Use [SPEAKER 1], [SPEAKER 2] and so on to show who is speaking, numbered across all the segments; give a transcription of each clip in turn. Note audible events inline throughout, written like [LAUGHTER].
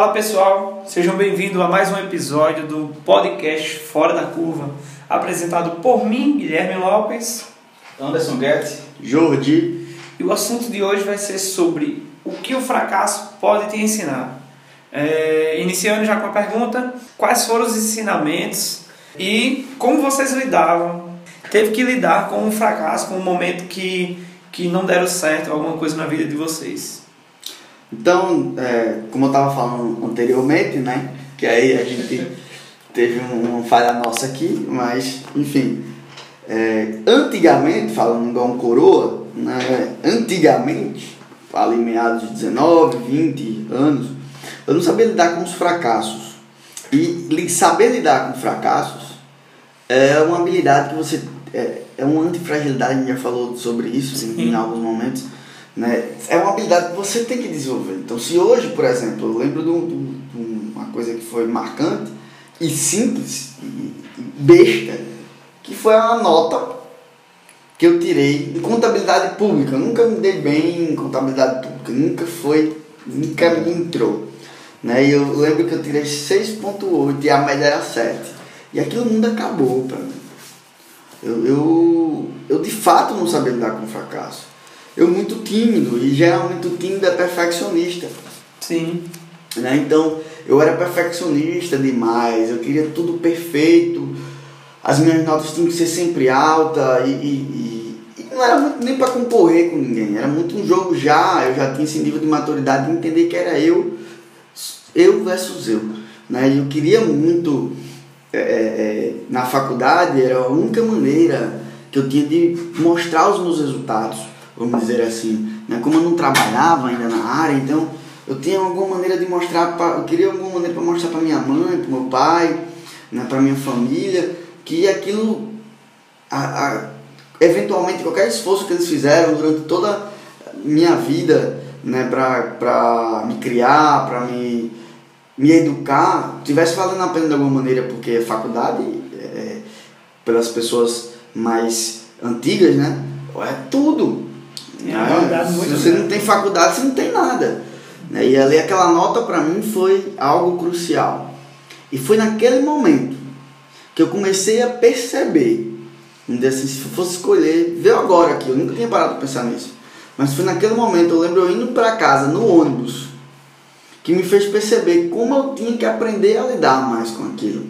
[SPEAKER 1] Fala pessoal, sejam bem-vindos a mais um episódio do podcast Fora da Curva, apresentado por mim, Guilherme Lopes,
[SPEAKER 2] Anderson Guedes,
[SPEAKER 3] Jordi.
[SPEAKER 1] E o assunto de hoje vai ser sobre o que o fracasso pode te ensinar. É, iniciando já com a pergunta: quais foram os ensinamentos e como vocês lidavam? Teve que lidar com um fracasso, com um momento que, que não deram certo, alguma coisa na vida de vocês?
[SPEAKER 3] Então, é, como eu estava falando anteriormente, né? Que aí a gente teve um, uma falha nossa aqui, mas enfim. É, antigamente, falando igual um coroa, né, antigamente, em meados de 19, 20 anos, eu não sabia lidar com os fracassos. E saber lidar com fracassos é uma habilidade que você. É, é uma antifragilidade, a gente já falou sobre isso em, em alguns momentos né? É uma habilidade que você tem que desenvolver. Então, se hoje, por exemplo, eu lembro de, de uma coisa que foi marcante e simples e besta, que foi uma nota que eu tirei em contabilidade pública. Eu nunca me dei bem em contabilidade pública, nunca foi, nunca me entrou. Né? E eu lembro que eu tirei 6.8 e a média era 7. E aquilo mundo acabou para mim. Eu, eu, eu de fato não sabia lidar com fracasso eu muito tímido e geralmente o tímido é perfeccionista.
[SPEAKER 1] Sim.
[SPEAKER 3] Né? Então eu era perfeccionista demais, eu queria tudo perfeito, as minhas notas tinham que ser sempre altas e, e, e não era muito nem para concorrer com ninguém, era muito um jogo já, eu já tinha esse nível de maturidade de entender que era eu, eu versus eu. Né? E eu queria muito, é, é, é na faculdade, era a única maneira que eu tinha de mostrar os meus resultados vamos dizer assim. Né? Como eu não trabalhava ainda na área, então eu tinha alguma maneira de mostrar, pra, eu queria alguma maneira para mostrar para minha mãe, para meu pai, né? para minha família, que aquilo, a, a, eventualmente qualquer esforço que eles fizeram durante toda a minha vida, né? para me criar, para me, me educar, tivesse valendo a pena de alguma maneira, porque a faculdade, é, pelas pessoas mais antigas, né? É tudo.
[SPEAKER 1] É ah,
[SPEAKER 3] se você não tem faculdade, você não tem nada. Né? E ali aquela nota para mim foi algo crucial. E foi naquele momento que eu comecei a perceber. Assim, se fosse escolher, veio agora aqui, eu nunca tinha parado para pensar nisso. Mas foi naquele momento, eu lembro eu indo para casa no ônibus, que me fez perceber como eu tinha que aprender a lidar mais com aquilo.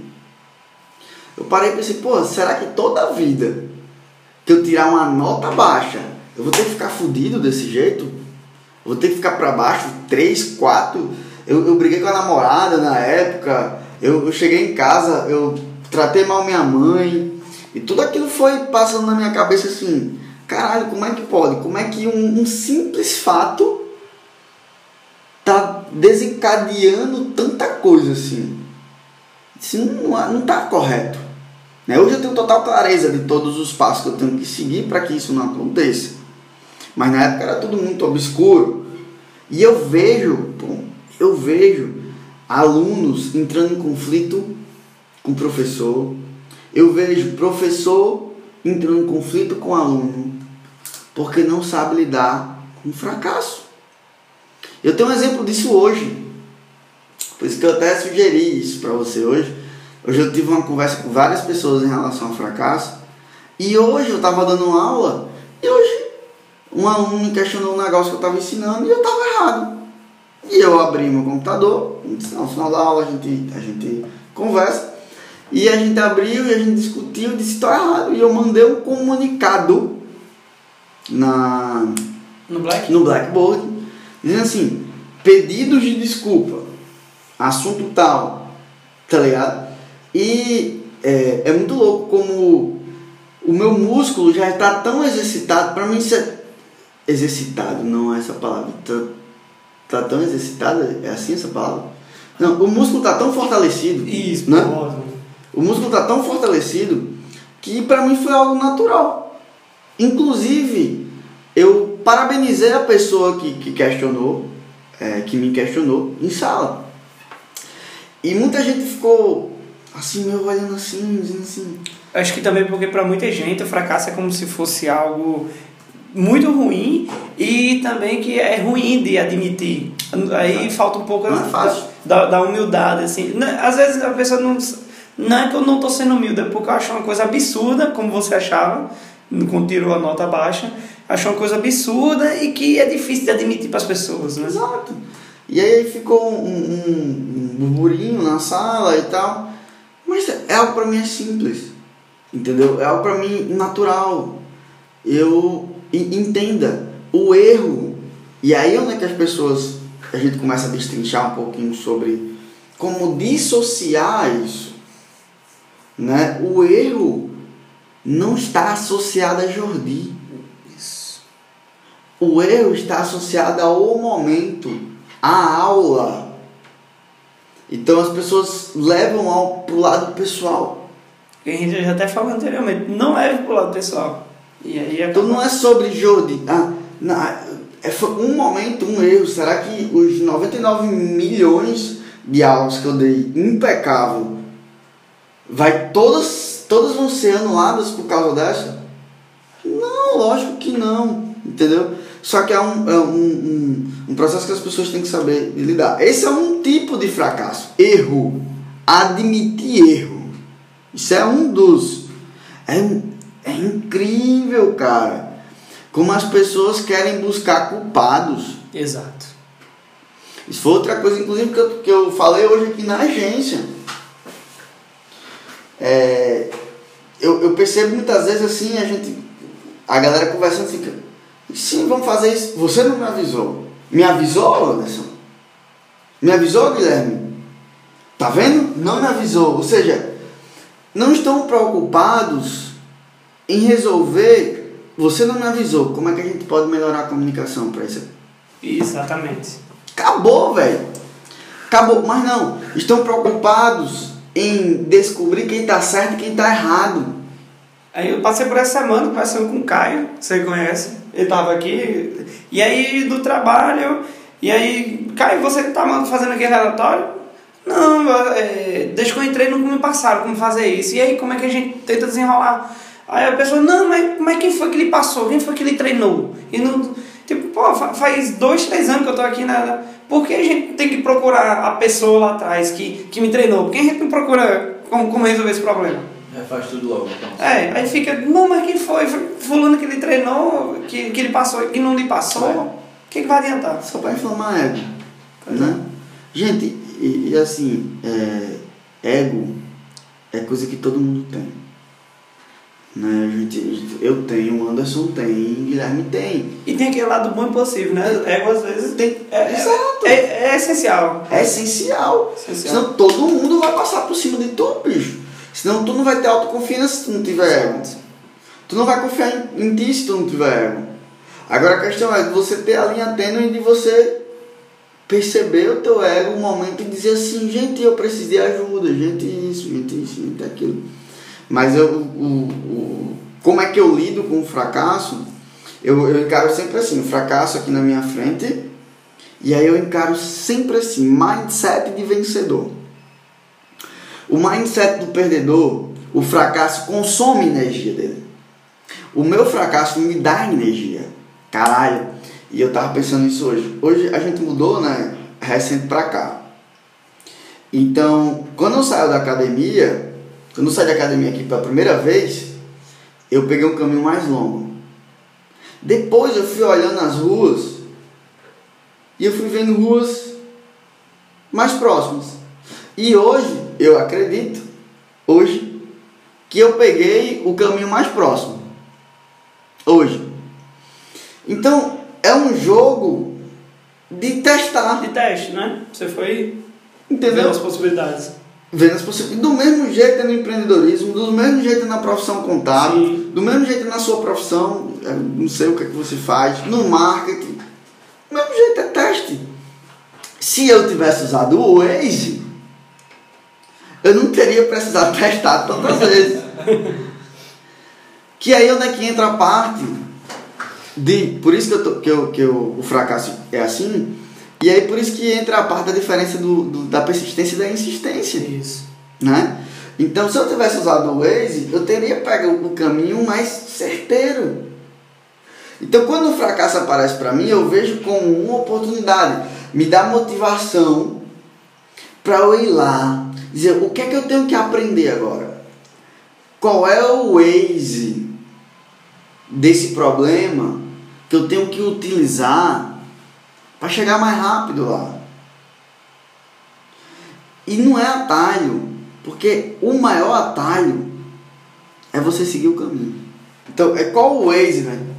[SPEAKER 3] Eu parei e pensei, pô, será que toda a vida que eu tirar uma nota baixa eu vou ter que ficar fudido desse jeito? Vou ter que ficar para baixo, três, quatro. Eu, eu briguei com a namorada na época. Eu, eu cheguei em casa, eu tratei mal minha mãe. E tudo aquilo foi passando na minha cabeça assim: caralho, como é que pode? Como é que um, um simples fato tá desencadeando tanta coisa assim? Isso não, não tá correto. Né? Hoje eu tenho total clareza de todos os passos que eu tenho que seguir para que isso não aconteça. Mas na época era tudo muito obscuro. E eu vejo, eu vejo alunos entrando em conflito com o professor. Eu vejo professor entrando em conflito com aluno porque não sabe lidar com fracasso. Eu tenho um exemplo disso hoje. Por isso que eu até sugeri isso para você hoje. Hoje eu tive uma conversa com várias pessoas em relação ao fracasso. E hoje eu estava dando aula e hoje um aluno me questionou um negócio que eu estava ensinando e eu estava errado. E eu abri meu computador, no final da aula a gente, a gente conversa, e a gente abriu e a gente discutiu e disse estou errado. E eu mandei um comunicado na,
[SPEAKER 1] no, Black?
[SPEAKER 3] no Blackboard, dizendo assim, pedidos de desculpa, assunto tal, tá ligado? E é, é muito louco como o meu músculo já está tão exercitado, para mim isso é exercitado, não é essa palavra. Tá, tá tão exercitado, é assim essa palavra? Não, o músculo tá tão fortalecido.
[SPEAKER 1] Isso,
[SPEAKER 3] né? O músculo tá tão fortalecido que para mim foi algo natural. Inclusive, eu parabenizei a pessoa que, que questionou, é, que me questionou em sala. E muita gente ficou assim, meio olhando assim, dizendo assim.
[SPEAKER 1] Acho que também porque para muita gente o fracasso é como se fosse algo muito ruim e também que é ruim de admitir. Aí falta um pouco
[SPEAKER 3] é
[SPEAKER 1] da, da humildade, assim. Né, Às vezes a pessoa não. Não é que eu não estou sendo humilde, é porque eu acho uma coisa absurda, como você achava, quando tirou a nota baixa. Achou uma coisa absurda e que é difícil de admitir para as pessoas, né?
[SPEAKER 3] Exato. E aí ficou um, um, um burburinho na sala e tal. Mas é algo pra mim é simples. Entendeu? É algo pra mim natural. Eu e- entenda o erro. E aí onde é que as pessoas a gente começa a destrinchar um pouquinho sobre como dissociar isso. Né? O erro não está associado a Jordi.
[SPEAKER 1] Isso.
[SPEAKER 3] O erro está associado ao momento, à aula. Então as pessoas levam ao pro lado pessoal.
[SPEAKER 1] Que a gente já até falou anteriormente, não leve pro lado pessoal. E aí é
[SPEAKER 3] Então não é sobre Jordi. Ah, na, é foi um momento, um erro. Será que os 99 milhões de aulas que eu dei impecável vai todas todas vão ser anuladas por causa dessa? Não, lógico que não, entendeu? Só que é um, é um, um, um processo que as pessoas têm que saber lidar. Esse é um tipo de fracasso. Erro. Admitir erro. Isso é um dos. É, é incrível, cara. Como as pessoas querem buscar culpados.
[SPEAKER 1] Exato.
[SPEAKER 3] Isso foi outra coisa, inclusive, que eu, que eu falei hoje aqui na agência. É, eu, eu percebo muitas vezes assim, a gente. A galera conversando fica. Sim, vamos fazer isso. Você não me avisou. Me avisou, Anderson? Me avisou, Guilherme? Tá vendo? Não me avisou. Ou seja, não estão preocupados em resolver. Você não me avisou. Como é que a gente pode melhorar a comunicação para isso?
[SPEAKER 1] Exatamente.
[SPEAKER 3] Acabou, velho. Acabou. Mas não. Estão preocupados em descobrir quem tá certo e quem tá errado.
[SPEAKER 1] Aí eu passei por essa semana conversando com o Caio, você conhece, ele tava aqui, e aí do trabalho, e aí, Caio, você tá fazendo aquele relatório? Não, é, desde que eu entrei não me passaram como fazer isso. E aí, como é que a gente tenta desenrolar? Aí a pessoa, não, mas, mas quem foi que ele passou? Quem foi que ele treinou? E não, tipo, pô, fa- faz dois, três anos que eu tô aqui na. Por que a gente tem que procurar a pessoa lá atrás que, que me treinou? Por que a gente não procura como, como resolver esse problema?
[SPEAKER 2] Já faz tudo logo, então.
[SPEAKER 1] É, aí fica, não, mas quem foi? Foi Fulano que ele treinou, que, que ele passou, que não lhe passou.
[SPEAKER 3] É.
[SPEAKER 1] O que, que vai adiantar?
[SPEAKER 3] Só para inflamar ego. Né? Gente, e, e assim, é, ego é coisa que todo mundo tem. Né? A gente, eu tenho, o Anderson tem, Guilherme tem.
[SPEAKER 1] E tem aquele lado bom e possível, né? Ego às vezes
[SPEAKER 3] Tem,
[SPEAKER 1] é, é,
[SPEAKER 3] exato.
[SPEAKER 1] é, é essencial.
[SPEAKER 3] É essencial.
[SPEAKER 1] Essencial.
[SPEAKER 3] Senão todo mundo vai passar por cima de tu, bicho. Senão tu não vai ter autoconfiança se tu não tiver ego. Tu não vai confiar em, em ti se tu não tiver ego. Agora a questão é de você ter a linha tênue de você perceber o teu ego um momento e dizer assim, gente, eu preciso de ajuda, gente isso, gente isso, gente aquilo. Mas eu, o, o, como é que eu lido com o fracasso? Eu, eu encaro sempre assim, o fracasso aqui na minha frente, e aí eu encaro sempre assim, mindset de vencedor. O mindset do perdedor, o fracasso consome energia dele. O meu fracasso me dá energia. Caralho. E eu tava pensando nisso hoje. Hoje a gente mudou, né? Recente pra cá. Então, quando eu saio da academia, quando eu saio da academia aqui pela primeira vez, eu peguei um caminho mais longo. Depois eu fui olhando as ruas e eu fui vendo ruas mais próximas. E hoje, eu acredito, hoje, que eu peguei o caminho mais próximo. Hoje. Então, é um jogo de testar,
[SPEAKER 1] De teste, né? Você foi
[SPEAKER 3] entendeu?
[SPEAKER 1] as possibilidades.
[SPEAKER 3] Vendo as possibilidades. Do mesmo jeito é no empreendedorismo, do mesmo jeito é na profissão contábil,
[SPEAKER 1] Sim.
[SPEAKER 3] do mesmo jeito é na sua profissão, eu não sei o que, é que você faz, no marketing. Do mesmo jeito é teste. Se eu tivesse usado o Waze, eu não teria precisado [LAUGHS] testar tantas vezes. que aí onde é que entra a parte de. Por isso que, eu tô- que, eu, que eu, o fracasso é assim. E aí por isso que entra a parte da diferença do, do- da persistência e da insistência.
[SPEAKER 1] Isso.
[SPEAKER 3] Né? Então se eu tivesse usado o Waze, eu teria pego o caminho mais certeiro. Então, quando o fracasso aparece para mim, eu vejo como uma oportunidade, me dá motivação para eu ir lá, dizer o que é que eu tenho que aprender agora? Qual é o Waze desse problema que eu tenho que utilizar para chegar mais rápido lá? E não é atalho, porque o maior atalho é você seguir o caminho. Então, é qual o Waze, velho?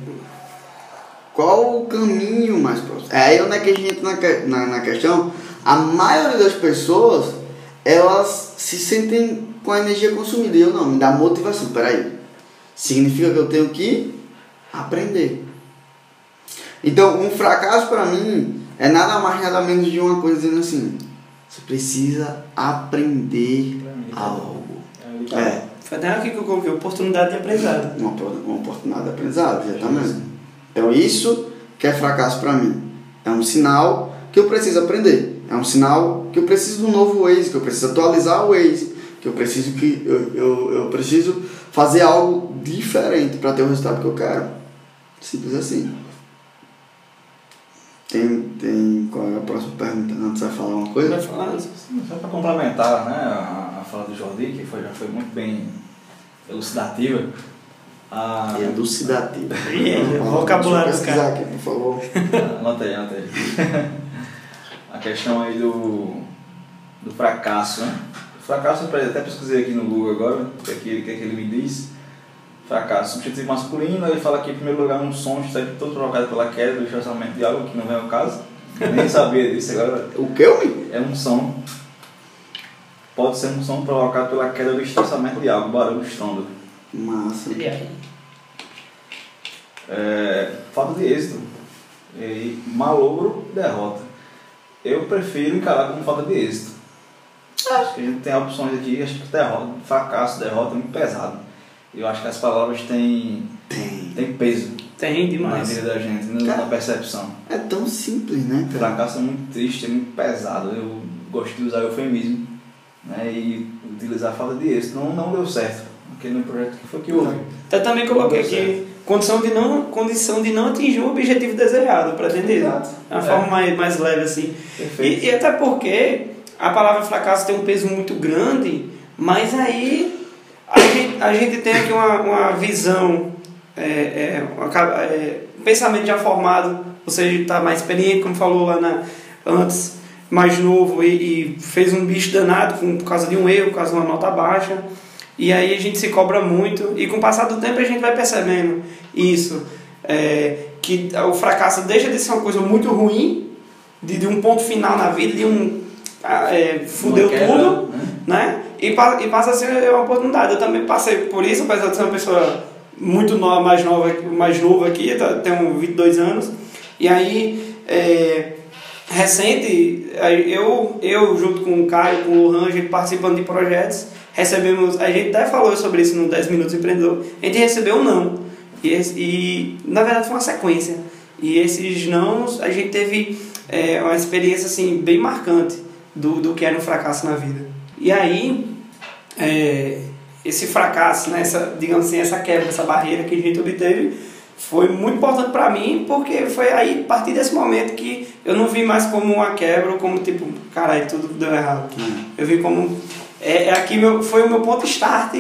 [SPEAKER 3] Qual o caminho mais próximo? É aí onde é que a gente entra na, na, na questão. A maioria das pessoas, elas se sentem com a energia consumida. Eu não, me dá motivação. Peraí. Significa que eu tenho que aprender. Então, um fracasso para mim é nada mais nada menos de uma coisa dizendo assim: você precisa aprender algo. É.
[SPEAKER 1] Foi até aqui que eu coloquei oportunidade de aprendizado.
[SPEAKER 3] Uma, uma oportunidade de aprendizado, exatamente. Então, isso que é fracasso para mim. É um sinal que eu preciso aprender. É um sinal que eu preciso de um novo Waze, que eu preciso atualizar o Waze, que eu preciso que eu, eu, eu preciso fazer algo diferente para ter o resultado que eu quero. Simples assim. Tem, tem qual é a próxima pergunta? Não, você vai falar uma coisa?
[SPEAKER 1] Vai falar?
[SPEAKER 2] Só para complementar né, a, a fala do Jordi, que foi, já foi muito bem elucidativa. A...
[SPEAKER 3] Elucidativa. [LAUGHS]
[SPEAKER 1] Vocabulário dos caras.
[SPEAKER 3] aqui, por favor.
[SPEAKER 2] Anota aí, anota aí. [LAUGHS] a questão aí do, do fracasso, né? O fracasso, eu até pesquisei aqui no Google agora, o que, é que, que, é que ele me diz. Fracasso, substantivo masculino, ele fala que em primeiro lugar um som está todo provocado pela queda do esforçamento de algo, que não é o caso. Nem sabia disso agora.
[SPEAKER 3] O que me?
[SPEAKER 2] É um som. Pode ser um som provocado pela queda do esforçamento de algo, barulho, estrondo.
[SPEAKER 3] Massa.
[SPEAKER 1] E aí?
[SPEAKER 2] É, falta de êxito. E malogro, derrota. Eu prefiro encarar como falta de êxito. Acho que a gente tem opções aqui, acho que derrota, fracasso, derrota é muito pesado. Eu acho que as palavras têm,
[SPEAKER 3] Tem.
[SPEAKER 2] têm peso
[SPEAKER 1] Tem
[SPEAKER 2] na
[SPEAKER 1] demais.
[SPEAKER 2] vida da gente, na
[SPEAKER 3] Cara.
[SPEAKER 2] na percepção.
[SPEAKER 3] É tão simples, né, cara?
[SPEAKER 2] fracasso é muito triste, é muito pesado. Eu gosto de usar eufemismo né, e utilizar a falta de êxito. Não, não deu certo. Aquele meu projeto que foi que houve.
[SPEAKER 1] Eu também coloquei aqui condição de não, condição de não atingir o objetivo desejado, pretendido.
[SPEAKER 2] Exato.
[SPEAKER 1] É uma
[SPEAKER 2] É.
[SPEAKER 1] forma mais, mais leve assim. E, e até porque a palavra fracasso tem um peso muito grande, mas aí a gente, a gente tem aqui uma, uma visão, é, é, uma é, um pensamento já formado, você está mais experiente, como falou lá na, antes, mais novo e, e fez um bicho danado com, por causa de um erro, por causa de uma nota baixa. E aí a gente se cobra muito e com o passar do tempo a gente vai percebendo isso. é, que o fracasso deixa de ser uma coisa muito ruim, de, de um ponto final na vida, de um. ah, é, fudeu tudo,
[SPEAKER 2] né?
[SPEAKER 1] E, e passa a ser uma oportunidade. Eu também passei por isso, apesar de ser uma pessoa muito nova, mais nova, mais novo aqui, tá- tenho 22 anos. E aí, é, recente, eu, eu junto com o Caio, com o Lohan, a gente participando de projetos, recebemos, a gente até falou sobre isso no 10 Minutos Empreendedor, a gente recebeu um não. E, e na verdade foi uma sequência. E esses nãos, a gente teve é, uma experiência assim, bem marcante do, do que era um fracasso na vida. E aí, é, esse fracasso, né, essa, digamos assim, essa quebra, essa barreira que a gente obteve, foi muito importante para mim, porque foi aí, a partir desse momento, que eu não vi mais como uma quebra, ou como tipo, caralho, tudo deu errado. Eu vi como. É, é aqui meu, foi o meu ponto start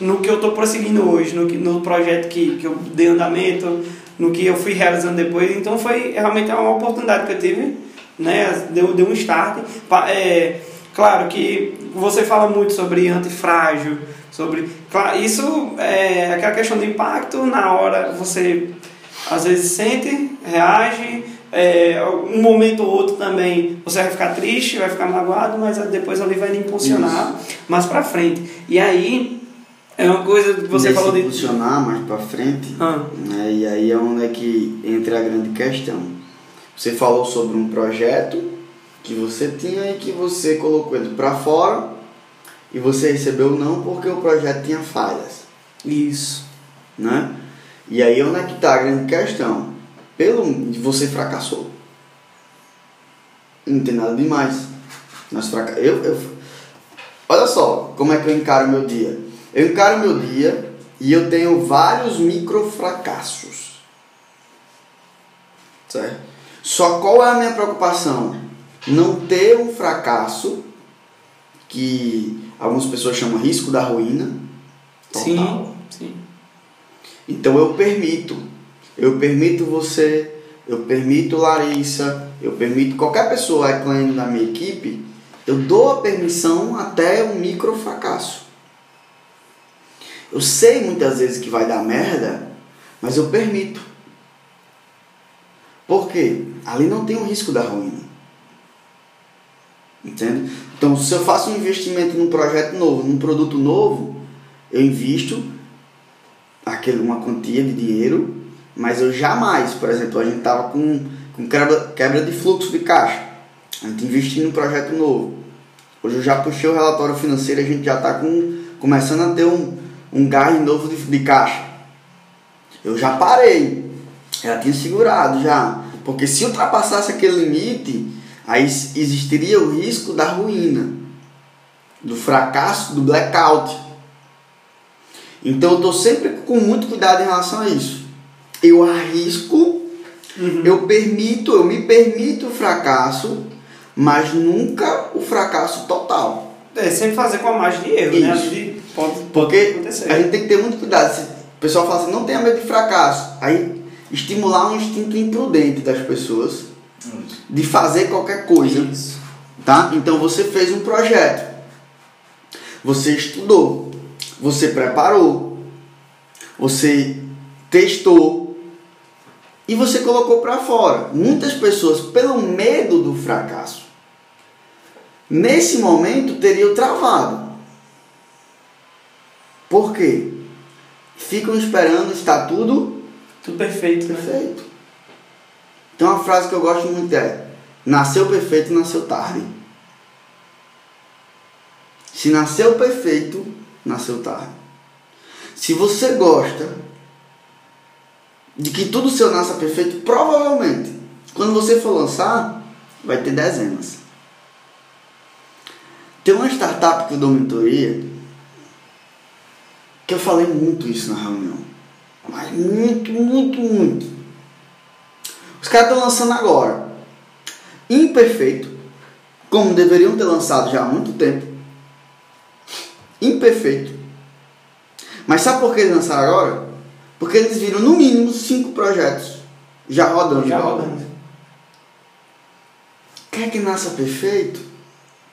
[SPEAKER 1] no que eu estou prosseguindo hoje, no, que- no projeto que, que eu dei andamento, no que eu fui realizando depois. Então foi realmente uma oportunidade que eu tive, né? Deu, deu um start. É, claro que você fala muito sobre antifrágil, sobre. Claro, isso é aquela questão do impacto, na hora você às vezes sente, reage, é, um momento ou outro também você vai ficar triste, vai ficar magoado, mas depois ali vai lhe impulsionar mais pra frente. E aí, é uma coisa que você
[SPEAKER 3] Nesse
[SPEAKER 1] falou de.
[SPEAKER 3] impulsionar mais pra frente,
[SPEAKER 1] Ah,
[SPEAKER 3] né, e aí é onde é que entra a grande questão. Você falou sobre um projeto que você tinha e que você colocou ele pra fora e você recebeu não porque o projeto tinha falhas,
[SPEAKER 1] isso.
[SPEAKER 3] né? E aí onde é que tá a grande questão? Pelo você fracassou. Não tem nada demais. Nós fraca... eu, eu Olha só como é que eu encaro meu dia. Eu encaro meu dia e eu tenho vários micro fracassos. Certo? Só qual é a minha preocupação? Não ter um fracasso que algumas pessoas chamam risco da ruína. Total.
[SPEAKER 1] Sim, sim.
[SPEAKER 3] Então eu permito. Eu permito você, eu permito Larissa, eu permito qualquer pessoa incluindo na minha equipe, eu dou a permissão até um micro fracasso. Eu sei muitas vezes que vai dar merda, mas eu permito. Por quê? Ali não tem o risco da ruína. Entende? Então, se eu faço um investimento num projeto novo, num produto novo, eu invisto aquele, uma quantia de dinheiro, mas eu jamais, por exemplo, a gente estava com, com quebra, quebra de fluxo de caixa. A gente investiu num projeto novo. Hoje eu já puxei o relatório financeiro, a gente já está começando a ter um, um gás novo de, de caixa. Eu já parei, já tinha segurado já. Porque se ultrapassasse aquele limite, aí existiria o risco da ruína, do fracasso, do blackout. Então eu estou sempre com muito cuidado em relação a isso. Eu arrisco, uhum. eu permito, eu me permito o fracasso, mas nunca o fracasso total.
[SPEAKER 1] É, sempre fazer com a margem de erro, né? isso. né?
[SPEAKER 3] pode, pode Porque acontecer. a gente tem que ter muito cuidado. Se o pessoal fala assim, não tenha medo de fracasso. Aí estimular um instinto imprudente das pessoas de fazer qualquer coisa. Isso. Tá? Então você fez um projeto. Você estudou, você preparou, você testou e você colocou para fora. Muitas pessoas, pelo medo do fracasso, nesse momento teriam travado. Por quê? Ficam esperando estar tudo
[SPEAKER 1] tudo perfeito,
[SPEAKER 3] né? Tem uma frase que eu gosto muito é: Nasceu perfeito, nasceu tarde. Se nasceu perfeito, nasceu tarde. Se você gosta de que tudo seu nasça perfeito, provavelmente, quando você for lançar, vai ter dezenas. Tem uma startup que eu dou mentoria que eu falei muito isso na reunião. Mas muito, muito, muito. Os caras estão lançando agora. Imperfeito. Como deveriam ter lançado já há muito tempo. Imperfeito. Mas sabe por que eles lançaram agora? Porque eles viram no mínimo cinco projetos já rodando.
[SPEAKER 1] Já rodando.
[SPEAKER 3] Quer que nasça perfeito?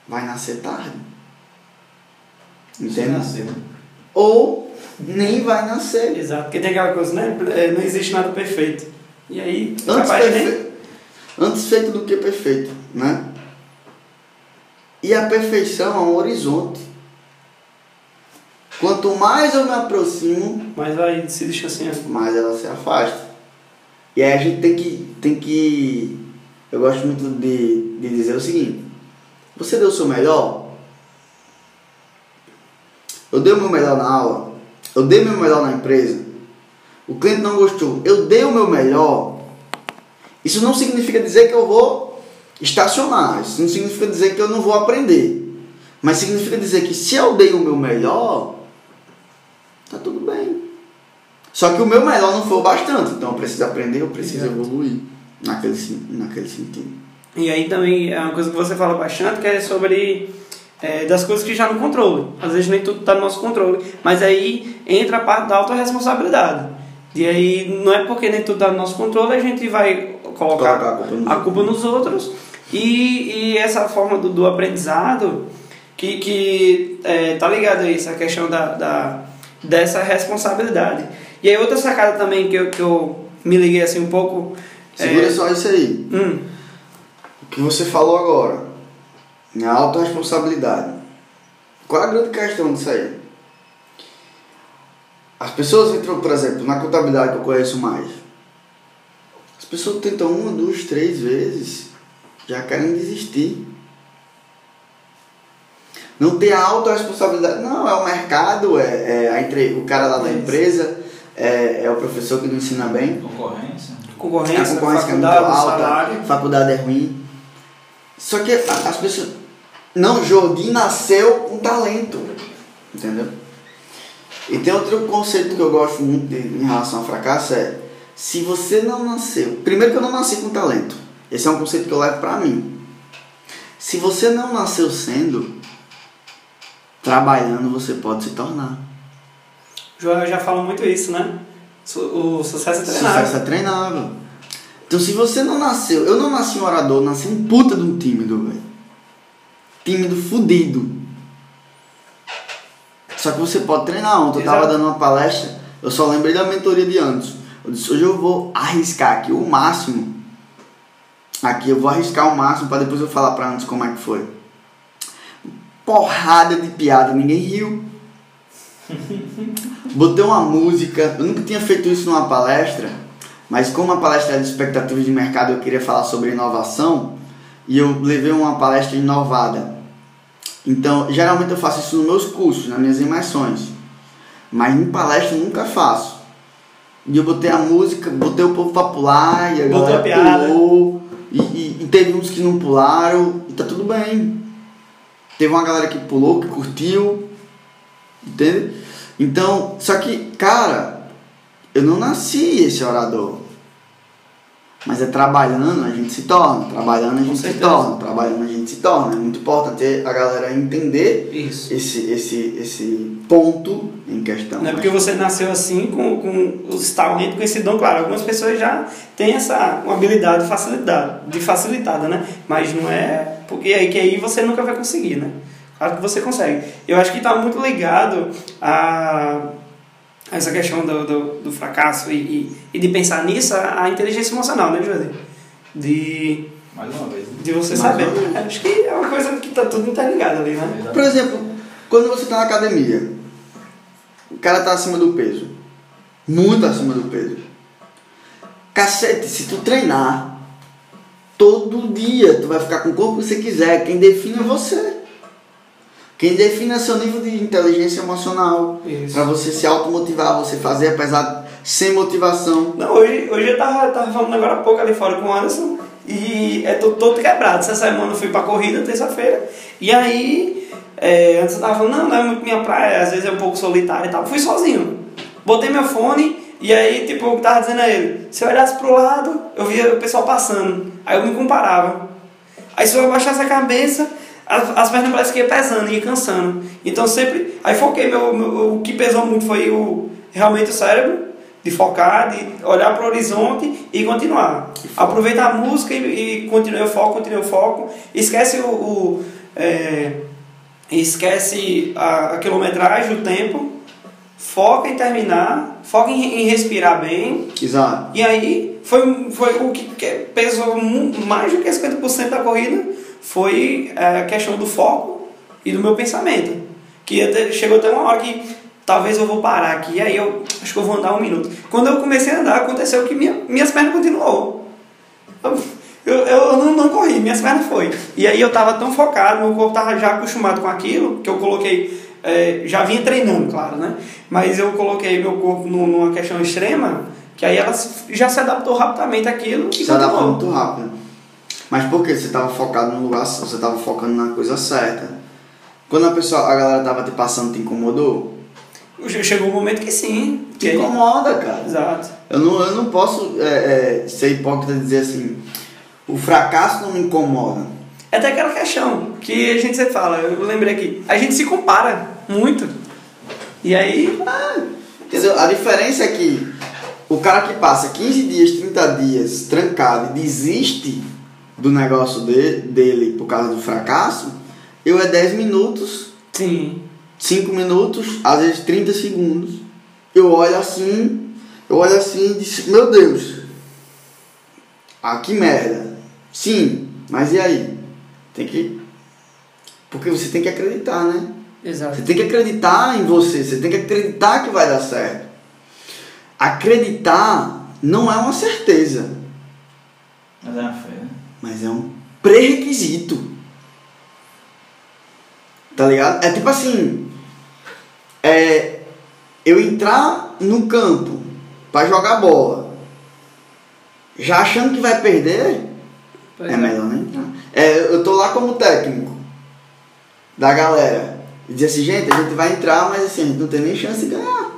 [SPEAKER 3] Vai nascer tarde. Entende? Nascer, né? Ou nem vai nascer.
[SPEAKER 1] Exato, porque tem aquela coisa, né? É, não existe nada perfeito. E aí,
[SPEAKER 3] antes, perfe... antes feito do que perfeito, né? E a perfeição é um horizonte. Quanto mais eu me aproximo,
[SPEAKER 1] mais vai se distanciando.
[SPEAKER 3] Mais ela se afasta. E aí a gente tem que, tem que. Eu gosto muito de, de dizer o seguinte: você deu o seu melhor? Eu dei o meu melhor na aula? Eu dei o meu melhor na empresa. O cliente não gostou. Eu dei o meu melhor. Isso não significa dizer que eu vou estacionar. Isso não significa dizer que eu não vou aprender. Mas significa dizer que se eu dei o meu melhor, tá tudo bem. Só que o meu melhor não foi o bastante. Então eu preciso aprender, eu preciso Exato. evoluir naquele, naquele sentido.
[SPEAKER 1] E aí também é uma coisa que você fala bastante que é sobre é, das coisas que já no controle. Às vezes nem tudo está no nosso controle. Mas aí entra a parte da autorresponsabilidade. E aí não é porque nem tudo está no nosso controle, a gente vai colocar a culpa, a culpa nos outros. E, e essa forma do, do aprendizado que, que é, tá ligado a isso, a questão da, da, dessa responsabilidade. E aí outra sacada também que eu, que eu me liguei assim um pouco.
[SPEAKER 3] Segura é, só isso aí.
[SPEAKER 1] Hum.
[SPEAKER 3] O que você falou agora a autorresponsabilidade. Qual é a grande questão disso aí? As pessoas entram, por exemplo, na contabilidade que eu conheço mais. As pessoas tentam uma, duas, três vezes, já querem desistir. Não tem a autorresponsabilidade. Não, é o mercado, é, é a entre, o cara lá da empresa, é, é o professor que não ensina bem.
[SPEAKER 2] Concorrência.
[SPEAKER 1] Concorrência,
[SPEAKER 3] a concorrência é muito alta, salário. faculdade é ruim. Só que as pessoas não, Jordi nasceu com talento. Entendeu? E tem outro conceito que eu gosto muito de, em relação ao fracasso é Se você não nasceu. Primeiro que eu não nasci com talento. Esse é um conceito que eu levo pra mim. Se você não nasceu sendo, trabalhando você pode se tornar.
[SPEAKER 1] Joel já fala muito isso, né? O sucesso é treinável.
[SPEAKER 3] Sucesso é treinável. Então se você não nasceu, eu não nasci um orador, eu nasci um puta de um tímido, velho. Tímido fudido. Só que você pode treinar. Ontem eu tava
[SPEAKER 1] Exato.
[SPEAKER 3] dando uma palestra, eu só lembrei da mentoria de antes. Eu disse, hoje eu vou arriscar aqui o máximo. Aqui eu vou arriscar o máximo para depois eu falar pra antes como é que foi. Porrada de piada, ninguém riu. [LAUGHS] Botei uma música, eu nunca tinha feito isso numa palestra, mas como a palestra era de expectativas de mercado, eu queria falar sobre inovação e eu levei uma palestra inovada. Então, geralmente eu faço isso nos meus cursos, nas minhas imersões, mas em palestra eu nunca faço. E eu botei a música, botei o povo pra pular e a
[SPEAKER 1] Botou
[SPEAKER 3] galera pulou. E, e- e teve uns que não pularam e tá tudo bem. Teve uma galera que pulou, que curtiu, entende? Então, só que, cara, eu não nasci esse orador. Mas é trabalhando a gente se torna, trabalhando a gente se torna, trabalhando a gente se torna. É muito importante a galera entender
[SPEAKER 1] Isso.
[SPEAKER 3] esse, esse, esse ponto em questão.
[SPEAKER 1] Não é porque você nasceu assim, com, com os talentos, com esse dom, claro. Algumas pessoas já têm essa habilidade facilidade, de facilitada, né? Mas não é porque aí que aí você nunca vai conseguir, né? Claro que você consegue. Eu acho que está muito ligado a essa questão do, do, do fracasso e, e, e de pensar nisso, a, a inteligência emocional, né, José? De,
[SPEAKER 2] Mais uma vez. né?
[SPEAKER 1] de você
[SPEAKER 3] Mais
[SPEAKER 1] saber. Acho que é uma coisa que está tudo interligado ali, né?
[SPEAKER 3] Por exemplo, quando você tá na academia, o cara tá acima do peso. Muito acima do peso. Cacete, se tu treinar todo dia, tu vai ficar com o corpo que você quiser. Quem define é você. Quem define é seu nível de inteligência emocional. Pra você se automotivar, você fazer apesar sem motivação.
[SPEAKER 1] Não, hoje, hoje eu tava, tava falando agora há pouco ali fora com o Anderson e é todo, todo quebrado. Essa semana eu fui pra corrida, terça-feira, e aí, é, antes eu tava falando, não, não é muito minha praia, às vezes é um pouco solitário e tal. Fui sozinho. Botei meu fone e aí, tipo, eu tava dizendo a ele, se eu olhasse pro lado, eu via o pessoal passando. Aí eu me comparava. Aí se eu abaixasse a cabeça, as, as pernas parecem que ia pesando, ia cansando. Então sempre. Aí foquei, meu, meu- o que pesou muito foi o, realmente o cérebro, de focar, de olhar para o horizonte e continuar. Aproveita a música e, e continue o foco, continue o foco. Esquece o. o, é, esquece a, a quilometragem, o tempo. Foca em terminar, foca em, em respirar bem,
[SPEAKER 3] Exato.
[SPEAKER 1] e aí foi, foi o que pesou mais do que 50% da corrida foi é, a questão do foco e do meu pensamento. Que até- chegou até uma hora que talvez eu vou parar aqui, aí eu acho que eu vou andar um minuto. Quando eu comecei a andar, aconteceu que minha, minhas pernas continuou. Eu, eu, eu não, não corri, minhas pernas foi. E aí eu tava tão focado, meu corpo tava já acostumado com aquilo, que eu coloquei, é, já vinha treinando, claro, né? Mas eu coloquei meu corpo nu- numa questão extrema, que aí ela já se adaptou rapidamente àquilo e
[SPEAKER 3] Se
[SPEAKER 1] continuou.
[SPEAKER 3] muito rápido. Mas por quê? Você estava focado no lugar, você estava focando na coisa certa. Quando a pessoa, a galera tava te passando, te incomodou?
[SPEAKER 1] Che- Chegou um momento que sim.
[SPEAKER 3] Te
[SPEAKER 1] Que
[SPEAKER 3] incomoda, cara.
[SPEAKER 1] Exato.
[SPEAKER 3] Eu não, eu não posso é, é, ser hipócrita e dizer assim, o fracasso não me incomoda.
[SPEAKER 1] É até aquela questão que a gente sempre fala, eu lembrei aqui, a gente se compara muito. E aí,
[SPEAKER 3] Entendeu? A diferença é que o cara que passa 15 dias, 30 dias trancado e desiste do negócio de, dele por causa do fracasso, eu é 10 minutos,
[SPEAKER 1] sim,
[SPEAKER 3] 5 minutos, às vezes 30 segundos. Eu olho assim, eu olho assim e disse, meu Deus, ah, que merda. Sim, mas e aí? Tem que. Porque você tem que acreditar, né?
[SPEAKER 1] exato.
[SPEAKER 3] Você tem que acreditar em você, você tem que acreditar que vai dar certo. Acreditar não é uma certeza,
[SPEAKER 2] Mas é uma fé, né?
[SPEAKER 3] Mas é um pré-requisito. Tá ligado? É tipo assim, é eu entrar no campo pra jogar bola, já achando que vai perder,
[SPEAKER 1] Pois
[SPEAKER 3] é melhor nem entrar. É, eu tô lá como técnico da galera. E dizer assim, gente, a gente vai entrar, mas assim, a gente não tem nem chance de ganhar.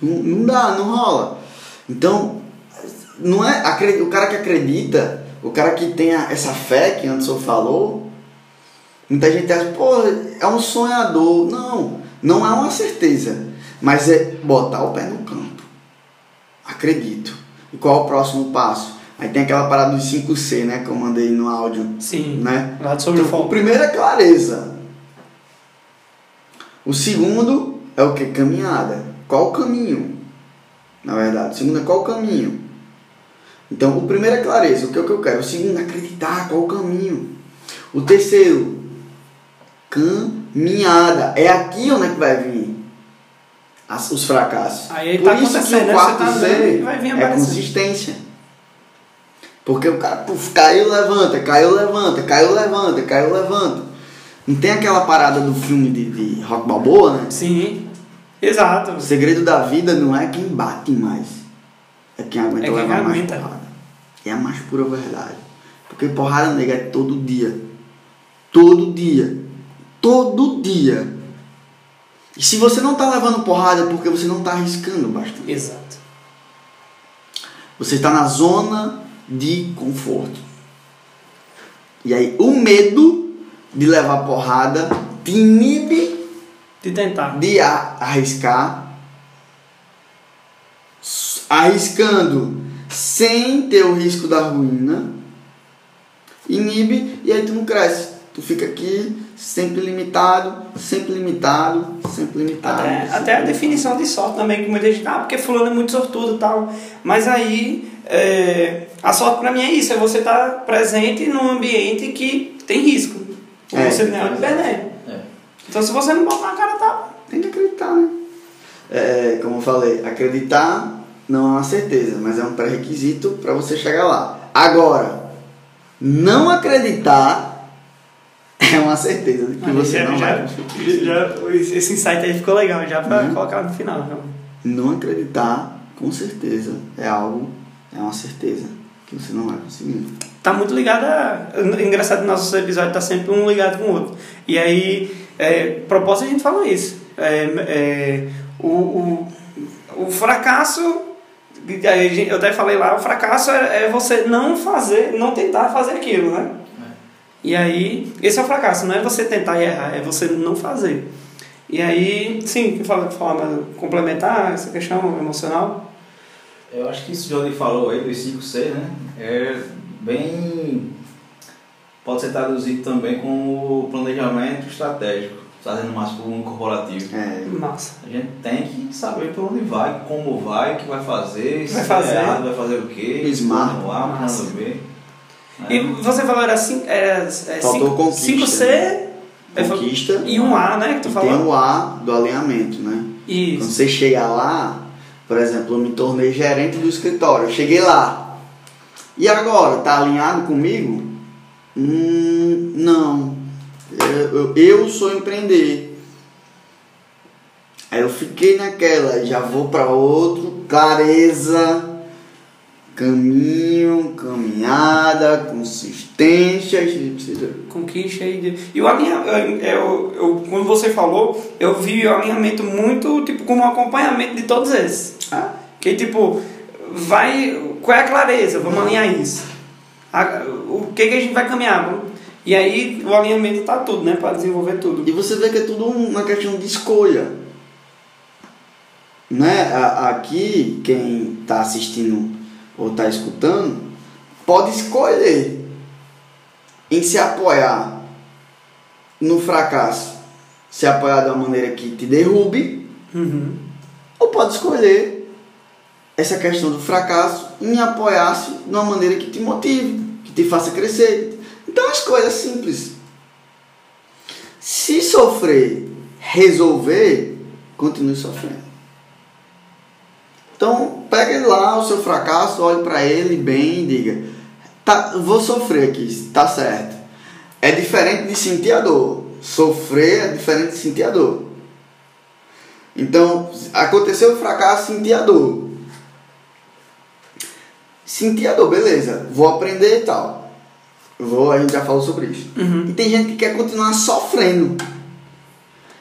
[SPEAKER 3] Não, não dá, não rola. Então, não é o cara que acredita, o cara que tem essa fé que Anderson falou, muita gente acha, pô, é um sonhador. Não, não é uma certeza, mas é botar o pé no campo. Acredito. E qual é o próximo passo? Aí tem aquela parada dos 5C, né, que eu mandei no áudio,
[SPEAKER 1] Sim.
[SPEAKER 3] né?
[SPEAKER 1] Lá sobre o
[SPEAKER 3] Então, o primeiro é clareza. O segundo é o que? Caminhada. Qual o caminho? Na verdade. O segundo é qual o caminho? Então, o primeiro é clareza, o que é o que eu quero. O segundo é acreditar, qual o caminho? O terceiro, caminhada. É aqui onde é que vai vir as- os fracassos.
[SPEAKER 1] Aí
[SPEAKER 3] Por
[SPEAKER 1] tá
[SPEAKER 3] isso que o
[SPEAKER 1] né?
[SPEAKER 3] quarto
[SPEAKER 1] tá vir
[SPEAKER 3] é consistência. Porque o cara puf, caiu, levanta, caiu, levanta, caiu, levanta, caiu, levanta. Não tem aquela parada do filme de, de Rock Balboa, né?
[SPEAKER 1] Sim. Exato.
[SPEAKER 3] O segredo da vida não é quem bate mais, é quem aguenta
[SPEAKER 1] É quem
[SPEAKER 3] levar mais
[SPEAKER 1] aguenta.
[SPEAKER 3] porrada. É a mais pura verdade. Porque porrada negra é todo dia. Todo dia. Todo dia. E se você não tá levando porrada é porque você não tá arriscando bastante.
[SPEAKER 1] Exato.
[SPEAKER 3] Você está na zona de conforto. E aí o medo de levar porrada te inibe
[SPEAKER 1] De tentar.
[SPEAKER 3] de arriscar, arriscando sem ter o risco da ruína, inibe e aí tu não cresce. Tu fica aqui sempre limitado, sempre limitado, sempre limitado.
[SPEAKER 1] Até,
[SPEAKER 3] sempre
[SPEAKER 1] até a definição de sorte também, que muita gente, ah, porque fulano é muito sortudo e tal. Mas aí, é, a sorte pra mim é isso, é você estar presente num ambiente que tem risco. Ou
[SPEAKER 3] É.
[SPEAKER 1] você ganhar ou perder.
[SPEAKER 2] É.
[SPEAKER 1] Então se você não botar a cara, tá.
[SPEAKER 3] Tem que acreditar, né? É, como eu falei, acreditar não é uma certeza, mas é um pré-requisito para você chegar lá. Agora, não acreditar [LAUGHS] é uma certeza de que você
[SPEAKER 1] já,
[SPEAKER 3] não
[SPEAKER 1] já,
[SPEAKER 3] vai conseguir.
[SPEAKER 1] já, esse insight aí ficou legal, já pra
[SPEAKER 3] Uhum.
[SPEAKER 1] colocar no final. Então.
[SPEAKER 3] Não acreditar, com certeza, é algo, é uma certeza que você não vai conseguir.
[SPEAKER 1] tá muito ligado a. Engraçado, nossos episódios tá sempre um ligado com o outro. E aí, é, proposta a gente fala isso. É, é, o, o, o fracasso. Eu até falei lá, o fracasso é, é você não fazer, não tentar fazer aquilo, né? E aí, esse é o fracasso, não é você tentar errar, é você não fazer. E aí, sim, fala, fala, complementar essa questão emocional.
[SPEAKER 2] Eu acho que isso que o Johnny falou aí dos 5C, né? É bem. Pode ser traduzido também como planejamento estratégico, trazendo mais para o mundo corporativo.
[SPEAKER 3] É,
[SPEAKER 1] Massa.
[SPEAKER 2] A gente tem que saber para onde vai, como vai, o que vai fazer, se
[SPEAKER 1] Vai
[SPEAKER 2] der
[SPEAKER 1] fazer.
[SPEAKER 2] errado, vai fazer o quê,
[SPEAKER 3] Smart.
[SPEAKER 2] plano A, plano B.
[SPEAKER 1] E
[SPEAKER 2] né?
[SPEAKER 1] você falou era 5 era, é,
[SPEAKER 3] Faltou
[SPEAKER 1] cinco-
[SPEAKER 3] conquista.
[SPEAKER 1] 5C é,
[SPEAKER 3] conquista
[SPEAKER 1] e um A, né? Que tu
[SPEAKER 3] e
[SPEAKER 1] falou.
[SPEAKER 3] tem o A do alinhamento, né? Quando
[SPEAKER 1] Isso.
[SPEAKER 3] você chega lá, por exemplo, eu me tornei gerente do escritório. Eu cheguei lá. E agora, tá alinhado comigo? Hum, não. Eu, eu, sou empreender. Aí eu fiquei naquela, já vou para outro, clareza, caminho, caminhada, consistência.
[SPEAKER 1] Conquista e. E o alinhamento. Eu, eu, quando você falou, eu vi o alinhamento muito tipo como um acompanhamento de todos esses.
[SPEAKER 3] Ah,
[SPEAKER 1] Que tipo, vai. Qual é a clareza? Vamos alinhar isso. A- o que, que a gente vai caminhar? E aí o alinhamento tá tudo, né? Para desenvolver tudo.
[SPEAKER 3] E você vê que é tudo uma questão de escolha. Né? Aqui, quem está assistindo ou está escutando, pode escolher em se apoiar no fracasso, se apoiar de uma maneira que te derrube,
[SPEAKER 1] Uhum.
[SPEAKER 3] ou pode escolher essa questão do fracasso em apoiar-se de uma maneira que te motive, que te faça crescer. Então a escolha é simples. Se sofrer, resolver, continue sofrendo. Então, pegue lá o seu fracasso, olhe para ele bem e diga: tá, vou sofrer aqui, tá certo. É diferente de sentir a dor. Sofrer é diferente de sentir a dor. Então, aconteceu o fracasso, senti a dor. Senti a dor, beleza. Vou aprender e tal. Vou, a gente já falou sobre isso.
[SPEAKER 1] Uhum.
[SPEAKER 3] E tem gente que quer continuar sofrendo.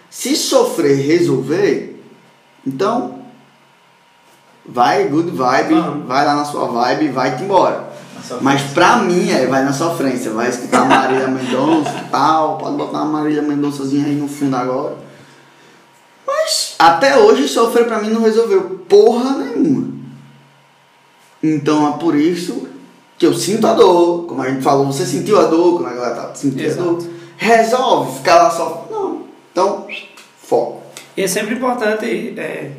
[SPEAKER 3] Se sofrer resolver, então vai good vibe,
[SPEAKER 1] Vamos.
[SPEAKER 3] vai lá na sua vibe e vai-te embora. Mas pra mim, é, vai na sofrência, vai escutar Marília Mendonça e tal, pode botar uma Marília Mendonçazinha aí no fundo agora. Mas até hoje sofrer pra mim não resolveu porra nenhuma. Então é por isso que eu sinto a dor, como a gente falou, você sentiu a dor quando a galera tá sentindo a
[SPEAKER 1] Exato.
[SPEAKER 3] dor. Resolve ficar lá só. Não. Então, foco.
[SPEAKER 1] E é sempre importante é,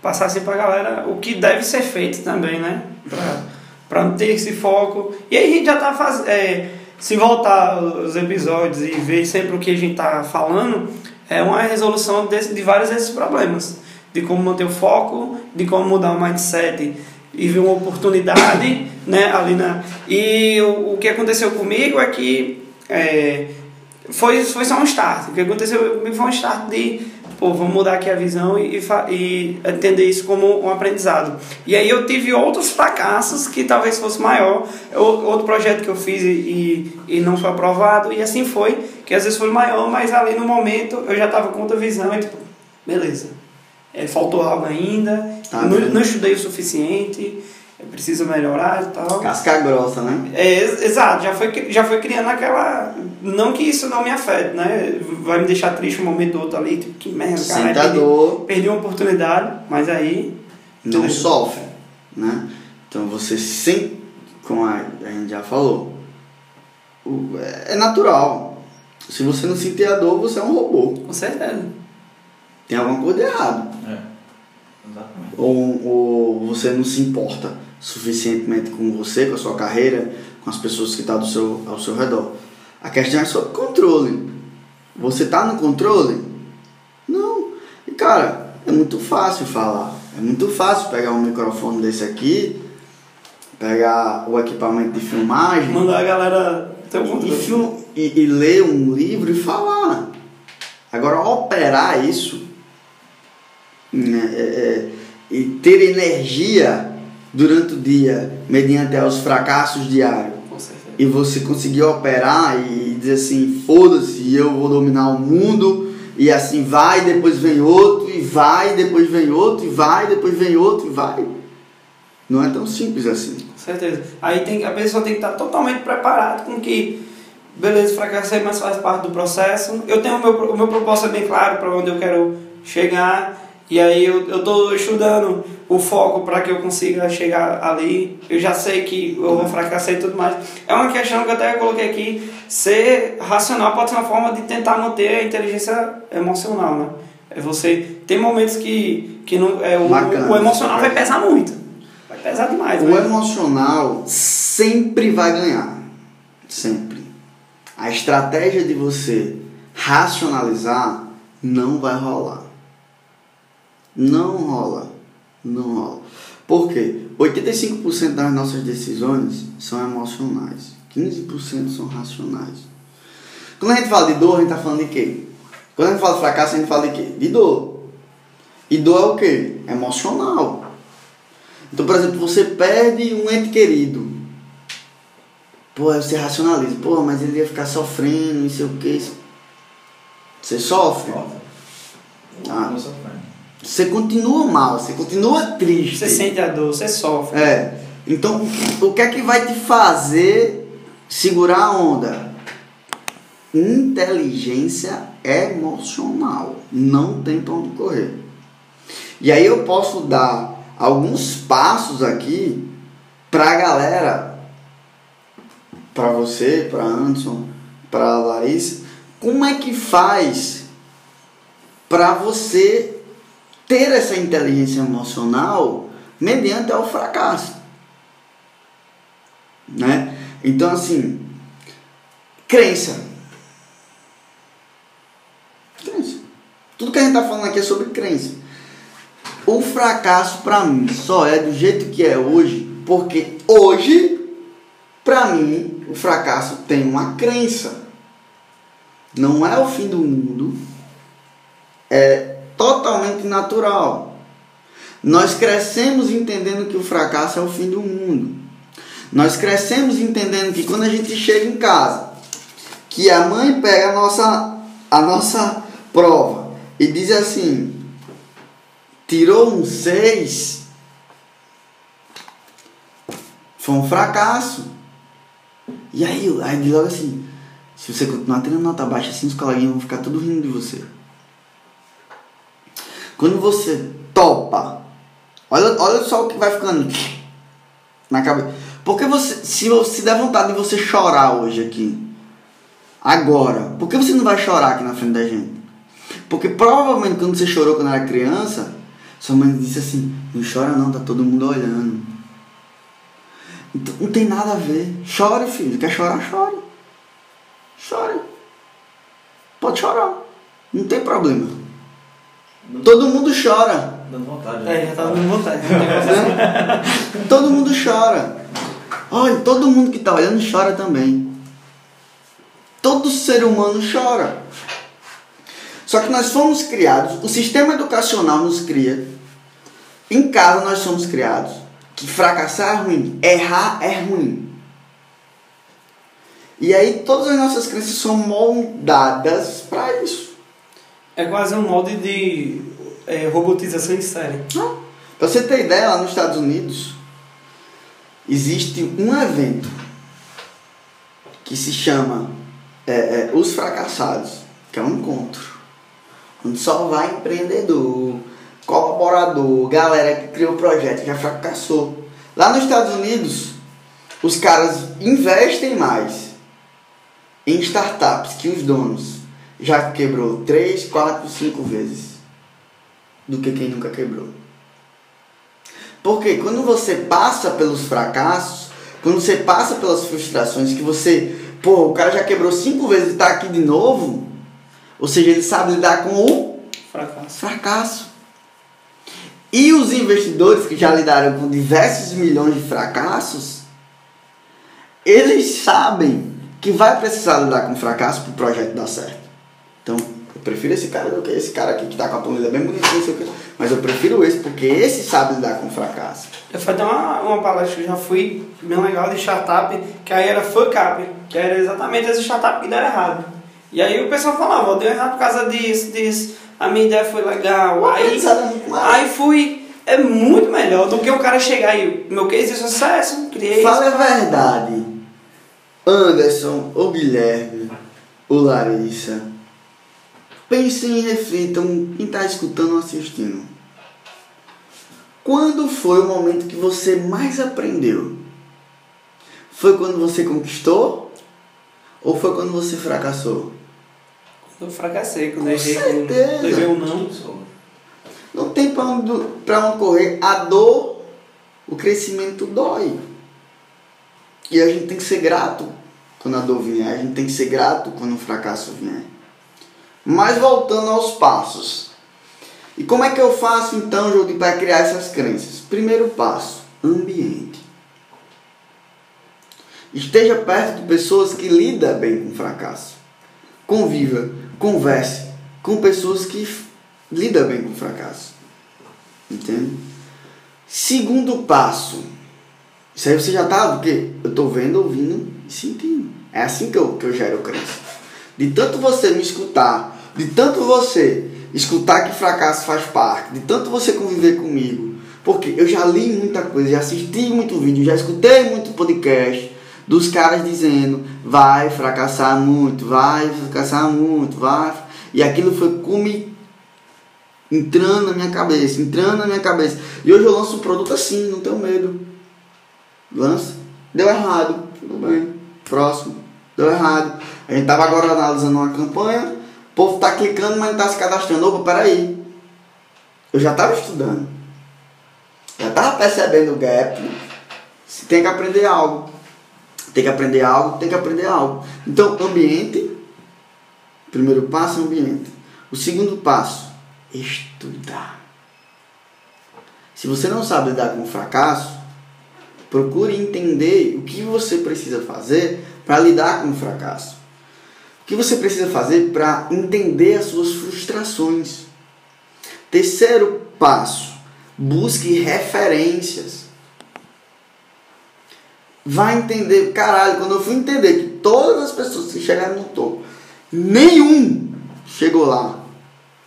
[SPEAKER 1] passar assim pra galera o que deve ser feito também, né? Pra, pra não ter esse foco. E aí a gente já tá fazendo. É, se voltar os episódios e ver sempre o que a gente tá falando, é uma resolução desse, de vários desses problemas. De como manter o foco, de como mudar o mindset e ver uma oportunidade, né? Ali na, e o, o que aconteceu comigo é que. É, foi, foi só um start. O que aconteceu comigo foi um start de, pô, vamos mudar aqui a visão e, e, entender isso como um aprendizado. E aí eu tive outros fracassos que talvez fosse maior. Outro projeto que eu fiz e, e não foi aprovado, e assim foi, que às vezes foi maior, mas ali no momento eu já estava com outra visão e tipo, beleza. É, faltou algo ainda,
[SPEAKER 3] Tá
[SPEAKER 1] não, não estudei o suficiente, preciso melhorar e tal.
[SPEAKER 3] Casca grossa, né?
[SPEAKER 1] É, ex- exato, já foi, já foi criando aquela. Não que isso não me afete, né? Vai me deixar triste um momento ou outro ali, tipo, que merda, cara. Perdi,
[SPEAKER 3] dor,
[SPEAKER 1] perdi uma oportunidade, mas aí.
[SPEAKER 3] não
[SPEAKER 1] Beleza.
[SPEAKER 3] sofre, né? Então você sempre, como a, a gente já falou, o- é, é natural. Se você não sentir a dor, você é um robô.
[SPEAKER 1] Com certeza.
[SPEAKER 3] Tem alguma coisa de errado.
[SPEAKER 2] É.
[SPEAKER 3] Ou, ou você não se importa suficientemente com você, com a sua carreira, com as pessoas que estão do seu, ao seu redor. A questão é sobre controle. Você tá no controle? Não. E cara, é muito fácil falar. É muito fácil pegar um microfone desse aqui, pegar o equipamento de filmagem
[SPEAKER 1] Mandar a galera ter um
[SPEAKER 3] e,
[SPEAKER 1] controle.
[SPEAKER 3] fil- e- e ler um livro e falar. Agora, operar isso é- é, e ter energia durante o dia, mediante os fracassos diários, e você conseguir operar e dizer assim: foda-se, eu vou dominar o mundo, e assim vai, depois vem outro, e vai, depois vem outro, e vai, depois vem outro, e vai. Não é tão simples assim.
[SPEAKER 1] Com certeza. Aí tem, a pessoa tem que estar totalmente preparada com que, beleza, fracassei, mas faz parte do processo. Eu tenho o meu, o meu propósito é bem claro para onde eu quero chegar. E aí eu estou estudando o foco para que eu consiga chegar ali. Eu já sei que eu vou fracassar e tudo mais. É uma questão que eu até coloquei aqui. Ser racional pode ser uma forma de tentar manter a inteligência emocional, né? É você tem momentos que, que não, é, o,
[SPEAKER 3] Bacana.
[SPEAKER 1] o emocional vai pesar muito. Vai pesar demais.
[SPEAKER 3] O
[SPEAKER 1] mas-
[SPEAKER 3] emocional sempre vai ganhar. Sempre. A estratégia de você racionalizar não vai rolar. Não rola. Não rola. Por quê? 85% das nossas decisões são emocionais. 15% são racionais. Quando a gente fala de dor, a gente está falando de quê? Quando a gente fala de fracasso, a gente fala de quê? De dor. E dor é o quê? Emocional. Então, por exemplo, você perde um ente querido. Pô, você racionaliza. Pô, mas ele ia ficar sofrendo, não sei o que. Você sofre. Ah. Você continua mal, você continua triste.
[SPEAKER 1] Você sente a dor, você sofre.
[SPEAKER 3] É. Então, o que é que vai te fazer segurar a onda? Inteligência emocional. Não tem pra onde correr. E aí eu posso dar alguns passos aqui pra galera, pra você, pra Anderson, pra Larissa, como é que faz pra você ter essa inteligência emocional mediante ao fracasso, né? Então assim, crença, crença. Tudo que a gente tá falando aqui é sobre crença. O fracasso para mim só é do jeito que é hoje, porque hoje, para mim, o fracasso tem uma crença. Não é o fim do mundo. É totalmente natural. Nós crescemos entendendo que o fracasso é o fim do mundo. Nós crescemos entendendo que quando a gente chega em casa, que a mãe pega a nossa, a nossa prova e diz assim: tirou um 6, foi um fracasso. E aí, aí diz logo assim, se você continuar tendo nota baixa assim, os coleguinhas vão ficar tudo rindo de você. Quando você topa, olha, olha só o que vai ficando na cabeça. Porque você, se, se der vontade de você chorar hoje aqui, agora, por que você não vai chorar aqui na frente da gente? Porque provavelmente quando você chorou quando era criança, sua mãe disse assim, não chora não, tá todo mundo olhando. Então, não tem nada a ver. Chore, filho. Quer chorar? Chore. Chore. Pode chorar. Não tem problema. Todo mundo chora.
[SPEAKER 2] Dando vontade.
[SPEAKER 1] É, já tá dando vontade. [LAUGHS]
[SPEAKER 3] Né? todo mundo chora. Olha, todo mundo que está olhando chora também. Todo ser humano chora. Só que nós fomos criados, o sistema educacional nos cria. Em casa nós somos criados que fracassar é ruim, errar é ruim. E aí todas as nossas crenças são moldadas para isso.
[SPEAKER 1] É quase um molde de é, robotização em série.
[SPEAKER 3] Ah, pra você ter ideia, lá nos Estados Unidos existe um evento que se chama é, é, Os Fracassados, que é um encontro. Onde só vai empreendedor, colaborador, galera que criou o projeto, já fracassou. Lá nos Estados Unidos, os caras investem mais em startups que os donos já quebrou 3, 4, 5 vezes do que quem nunca quebrou. Porque quando você passa pelos fracassos, quando você passa pelas frustrações, que você, pô, o cara já quebrou cinco vezes e está aqui de novo, ou seja, ele sabe lidar com o
[SPEAKER 1] fracasso.
[SPEAKER 3] fracasso. E os investidores que já lidaram com diversos milhões de fracassos, eles sabem que vai precisar lidar com fracasso para o projeto dar certo. Então, eu prefiro esse cara do que esse cara aqui que está com a planilha bem bonitinha, mas eu prefiro esse porque esse sabe lidar com fracasso.
[SPEAKER 1] Eu fui dar uma, uma palestra que eu já fui bem legal de startup, que aí era fuck up, que era exatamente esse startup que deram errado. E aí o pessoal falava, deu errado por causa disso, disso a minha ideia foi legal. Aí, aí fui. É muito melhor do que o cara chegar aí, meu case de sucesso, criei.
[SPEAKER 3] Fala a verdade. Anderson, ou Guilherme, ou Larissa. Pensem e reflitam quem está escutando ou assistindo. Quando foi o momento que você mais aprendeu? Foi quando você conquistou? Ou foi quando você fracassou?
[SPEAKER 1] Eu fracassei quando
[SPEAKER 3] Com
[SPEAKER 1] errei, quando
[SPEAKER 3] certeza.
[SPEAKER 1] levei um não.
[SPEAKER 3] Não tem para onde correr. A dor, o crescimento dói. E a gente tem que ser grato quando a dor vier. A gente tem que ser grato quando o fracasso vier. Mas voltando aos passos. E como é que eu faço então, Jodi, para criar essas crenças? Primeiro passo: ambiente. Esteja perto de pessoas que lidam bem com fracasso. Conviva, converse com pessoas que lidam bem com fracasso. Entende? Segundo passo. Isso aí você já tá, porque eu tô vendo, ouvindo e sentindo. É assim que eu, que eu gero crença. De tanto você me escutar, de tanto você escutar que fracasso faz parte, de tanto você conviver comigo, porque eu já li muita coisa, já assisti muito vídeo, já escutei muito podcast dos caras dizendo vai fracassar muito, vai fracassar muito, vai. E aquilo foi como entrando na minha cabeça, entrando na minha cabeça. E hoje eu lanço um produto assim, não tenho medo. Lança. Deu errado, tudo bem. Próximo. Deu errado. A gente tava agora analisando uma campanha, povo tá clicando, mas não tá se cadastrando. Opa, peraí. Eu já tava estudando. Já tava percebendo o gap. Se tem que aprender algo. Tem que aprender algo, tem que aprender algo. Então, ambiente. Primeiro passo, ambiente. O segundo passo, estudar. Se você não sabe lidar com o fracasso, procure entender o que você precisa fazer para lidar com o fracasso. O que você precisa fazer para entender as suas frustrações. Terceiro passo, busque referências. Vai entender, caralho, quando eu fui entender que todas as pessoas que chegaram no topo, nenhum chegou lá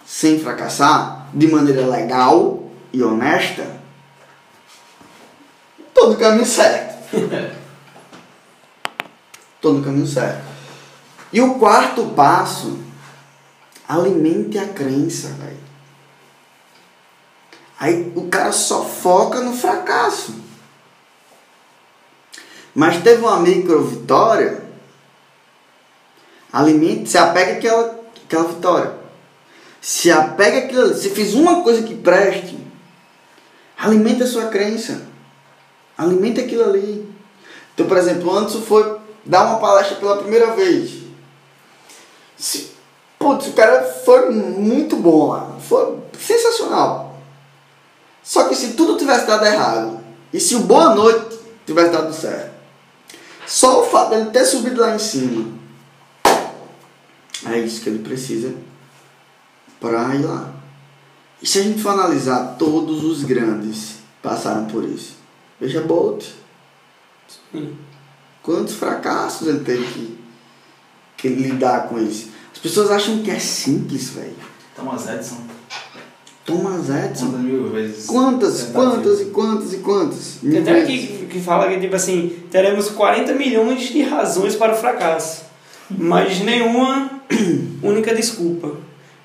[SPEAKER 3] sem fracassar de maneira legal e honesta, tô no caminho certo. [LAUGHS] Tô no caminho certo. E o quarto passo, alimente a crença, velho. Aí o cara só foca no fracasso. Mas teve uma micro vitória, alimente, se apega àquela, àquela vitória. Se apega àquilo. Se fiz uma coisa que preste, alimente a sua crença. Alimente aquilo ali. Então, por exemplo, o Anderson foi dar uma palestra pela primeira vez. Se, putz, o cara foi muito bom lá. Foi sensacional. Só que se tudo tivesse dado errado, e se o boa noite tivesse dado certo, só o fato dele ter subido lá em cima, é isso que ele precisa para ir lá. E se a gente for analisar, todos os grandes passaram por isso. Veja Bolt.
[SPEAKER 1] Sim.
[SPEAKER 3] Quantos fracassos ele teve que, que lidar com isso. As pessoas acham que é simples, velho.
[SPEAKER 2] Thomas Edison.
[SPEAKER 3] Thomas Edison.
[SPEAKER 2] Quantas mil vezes?
[SPEAKER 3] Quantas, quantas e quantas e quantas?
[SPEAKER 1] Tem até aqui que fala que, tipo assim, teremos 40 milhões de razões para o fracasso, mas nenhuma [CLEARS THROAT] única desculpa.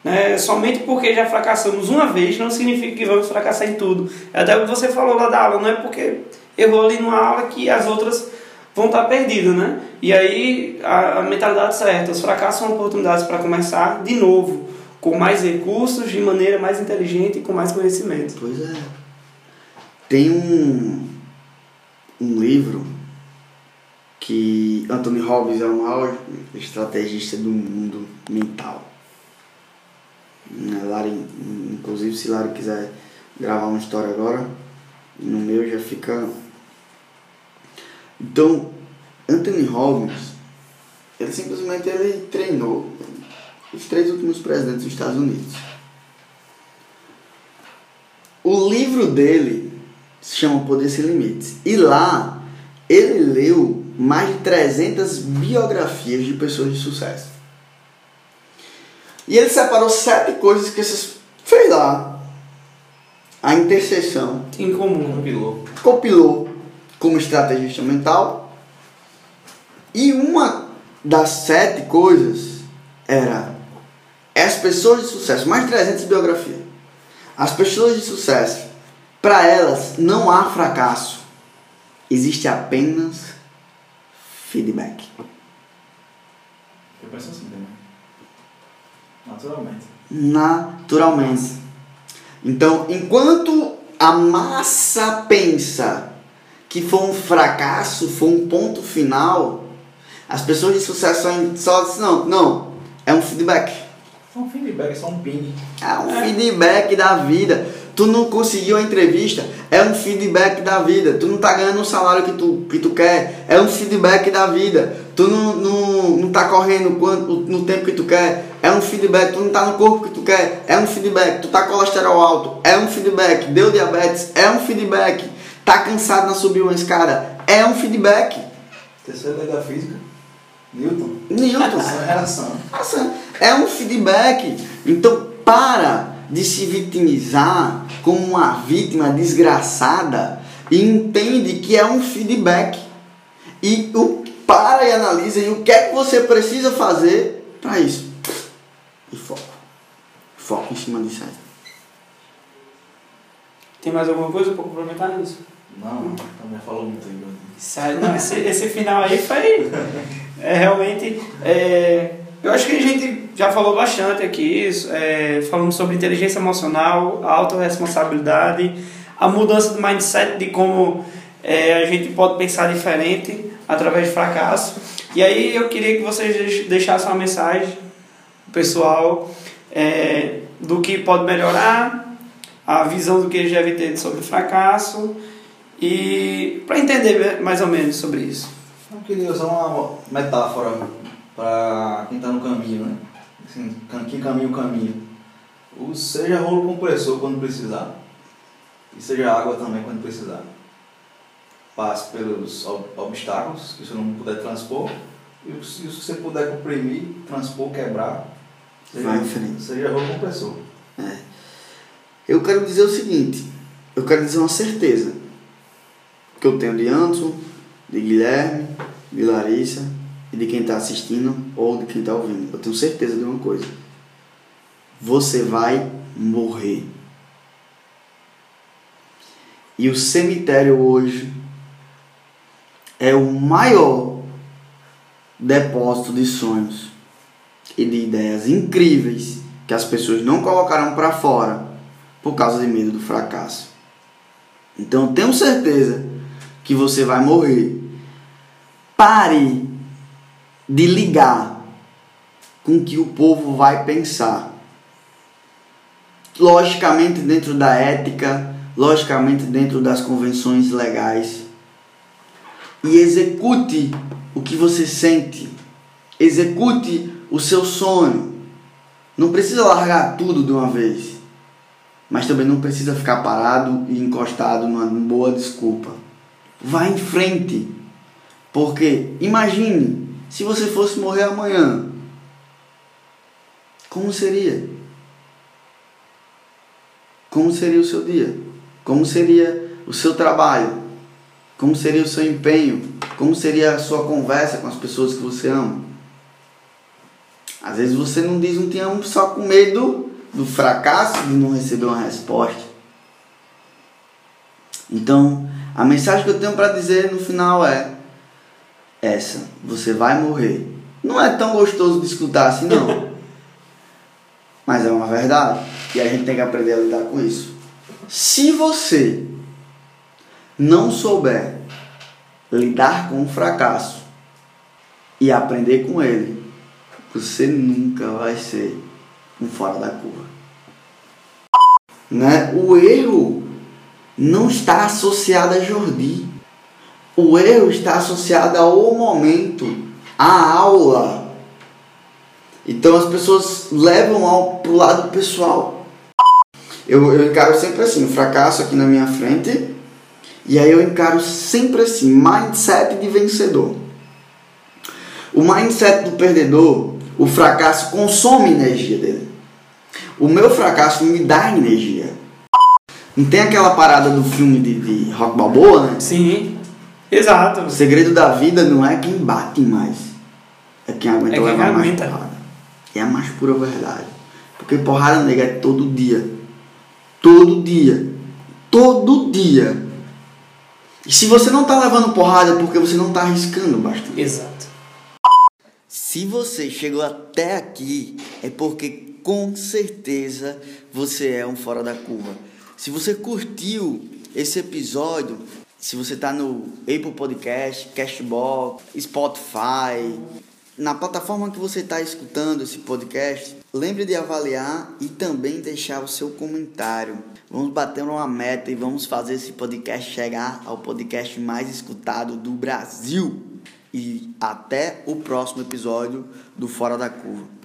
[SPEAKER 1] Né? Somente porque já fracassamos uma vez não significa que vamos fracassar em tudo. É Até o que você falou lá da aula, não é porque errou ali numa aula que as outras vão estar perdidas, né? E aí a, a mentalidade certa, os fracassos são oportunidades para começar de novo, com mais recursos, de maneira mais inteligente e com mais conhecimento.
[SPEAKER 3] Pois é. Tem um, um livro que Anthony Robbins é o maior estrategista do mundo mental. Lari, inclusive, se Lari quiser gravar uma história agora, no meu já fica. Então, Anthony Robbins, ele simplesmente ele treinou os três últimos presidentes dos Estados Unidos. O livro dele se chama Poder Sem Limites. E lá ele leu mais de 300 biografias de pessoas de sucesso. E ele separou sete coisas que esses fez lá. A interseção
[SPEAKER 1] Em comum.
[SPEAKER 2] Compilou.
[SPEAKER 3] compilou como estrategista mental. E uma das sete coisas era as pessoas de sucesso, mais de 300 biografias. As pessoas de sucesso, para elas não há fracasso, existe apenas feedback.
[SPEAKER 2] Eu penso assim também. Naturalmente.
[SPEAKER 3] naturalmente. Então, enquanto a massa pensa que foi um fracasso, foi um ponto final, as pessoas de sucesso só- dizem, não, não, é um feedback.
[SPEAKER 2] É um feedback, é só um ping.
[SPEAKER 3] É um feedback da vida. Tu não conseguiu a entrevista, é um feedback da vida. Tu não tá ganhando o salário que tu, que tu quer, é um feedback da vida. Tu não, não, não tá correndo quanto, no tempo que tu quer, é um feedback. Tu não tá no corpo que tu quer, é um feedback. Tu tá com colesterol alto, é um feedback. Deu diabetes, é um feedback. Tá cansado na subir uma escada, é um feedback.
[SPEAKER 2] Terceira lei da física. Newton.
[SPEAKER 3] Newton.
[SPEAKER 2] Essa é a relação.
[SPEAKER 3] Nossa, é um feedback. Então para de se vitimizar como uma vítima desgraçada e entende que é um feedback. E o para e analisa e o que é que você precisa fazer para isso. E foco. Foco em cima disso aí.
[SPEAKER 1] Tem mais alguma coisa para complementar isso?
[SPEAKER 2] Não, também falou muito aí.
[SPEAKER 1] Não, esse, esse final aí foi. É realmente. é, eu acho que a gente já falou bastante aqui, é, falando sobre inteligência emocional, a autorresponsabilidade, a mudança do mindset de como é, a gente pode pensar diferente através de fracasso. E aí eu queria que vocês deix- deixassem uma mensagem pessoal é, do que pode melhorar, a visão do que eles devem ter sobre fracasso e para entender mais ou menos sobre isso.
[SPEAKER 2] Eu queria usar uma metáfora para quem está no caminho, né? Assim, quem caminha o caminho. O- Seja rolo compressor quando precisar. E seja água também quando precisar. Passe pelos ob- obstáculos que você não puder transpor. E os que você puder comprimir, transpor, quebrar. Seja,
[SPEAKER 3] Vai em frente.
[SPEAKER 2] seja rolo compressor.
[SPEAKER 3] Eu quero dizer o seguinte, eu quero dizer uma certeza que eu tenho de Anderson, de Guilherme, de Larissa e de quem está assistindo ou de quem está ouvindo. Eu tenho certeza de uma coisa: você vai morrer. E o cemitério hoje é o maior depósito de sonhos e de ideias incríveis que as pessoas não colocaram para fora por causa de medo do fracasso. Então tenho certeza que você vai morrer. Pare de ligar com o que o povo vai pensar. Logicamente dentro da ética, logicamente dentro das convenções legais. E execute o que você sente. Execute o seu sonho. Não precisa largar tudo de uma vez. Mas também não precisa ficar parado e encostado numa boa desculpa. Vá em frente. Porque imagine se você fosse morrer amanhã. Como seria? Como seria o seu dia? Como seria o seu trabalho? Como seria o seu empenho? Como seria a sua conversa com as pessoas que você ama? Às vezes você não diz um te amo só com medo do fracasso de não receber uma resposta. Então, a mensagem que eu tenho para dizer no final é essa: você vai morrer. Não é tão gostoso de escutar assim, não. [LAUGHS] Mas é uma verdade. E a gente tem que aprender a lidar com isso. Se você não souber lidar com o fracasso e aprender com ele, você nunca vai ser um fora da curva. Né? O erro não está associado a Jordi. O erro está associado ao momento, à aula. Então as pessoas levam ao pro lado pessoal. Eu, eu encaro sempre assim, o fracasso aqui na minha frente, e aí eu encaro sempre assim, mindset de vencedor. O mindset do perdedor o fracasso consome energia dele. O meu fracasso me dá energia. Não tem aquela parada do filme de, de Rock Balboa, né?
[SPEAKER 4] Sim, exato.
[SPEAKER 3] O segredo da vida não é quem bate mais, é quem aguenta
[SPEAKER 4] É quem
[SPEAKER 3] levar mais
[SPEAKER 4] aguenta.
[SPEAKER 3] porrada. É a mais pura verdade. Porque porrada nega é todo dia. Todo dia. Todo dia. E se você não tá levando porrada é porque você não tá arriscando bastante.
[SPEAKER 4] Exato.
[SPEAKER 3] Se você chegou até aqui, é porque com certeza você é um fora da curva. Se você curtiu esse episódio, se você está no Apple Podcast, Cashbox, Spotify, na plataforma que você está escutando esse podcast, lembre de avaliar e também deixar o seu comentário. Vamos bater uma meta e vamos fazer esse podcast chegar ao podcast mais escutado do Brasil. E até o próximo episódio do Fora da Curva.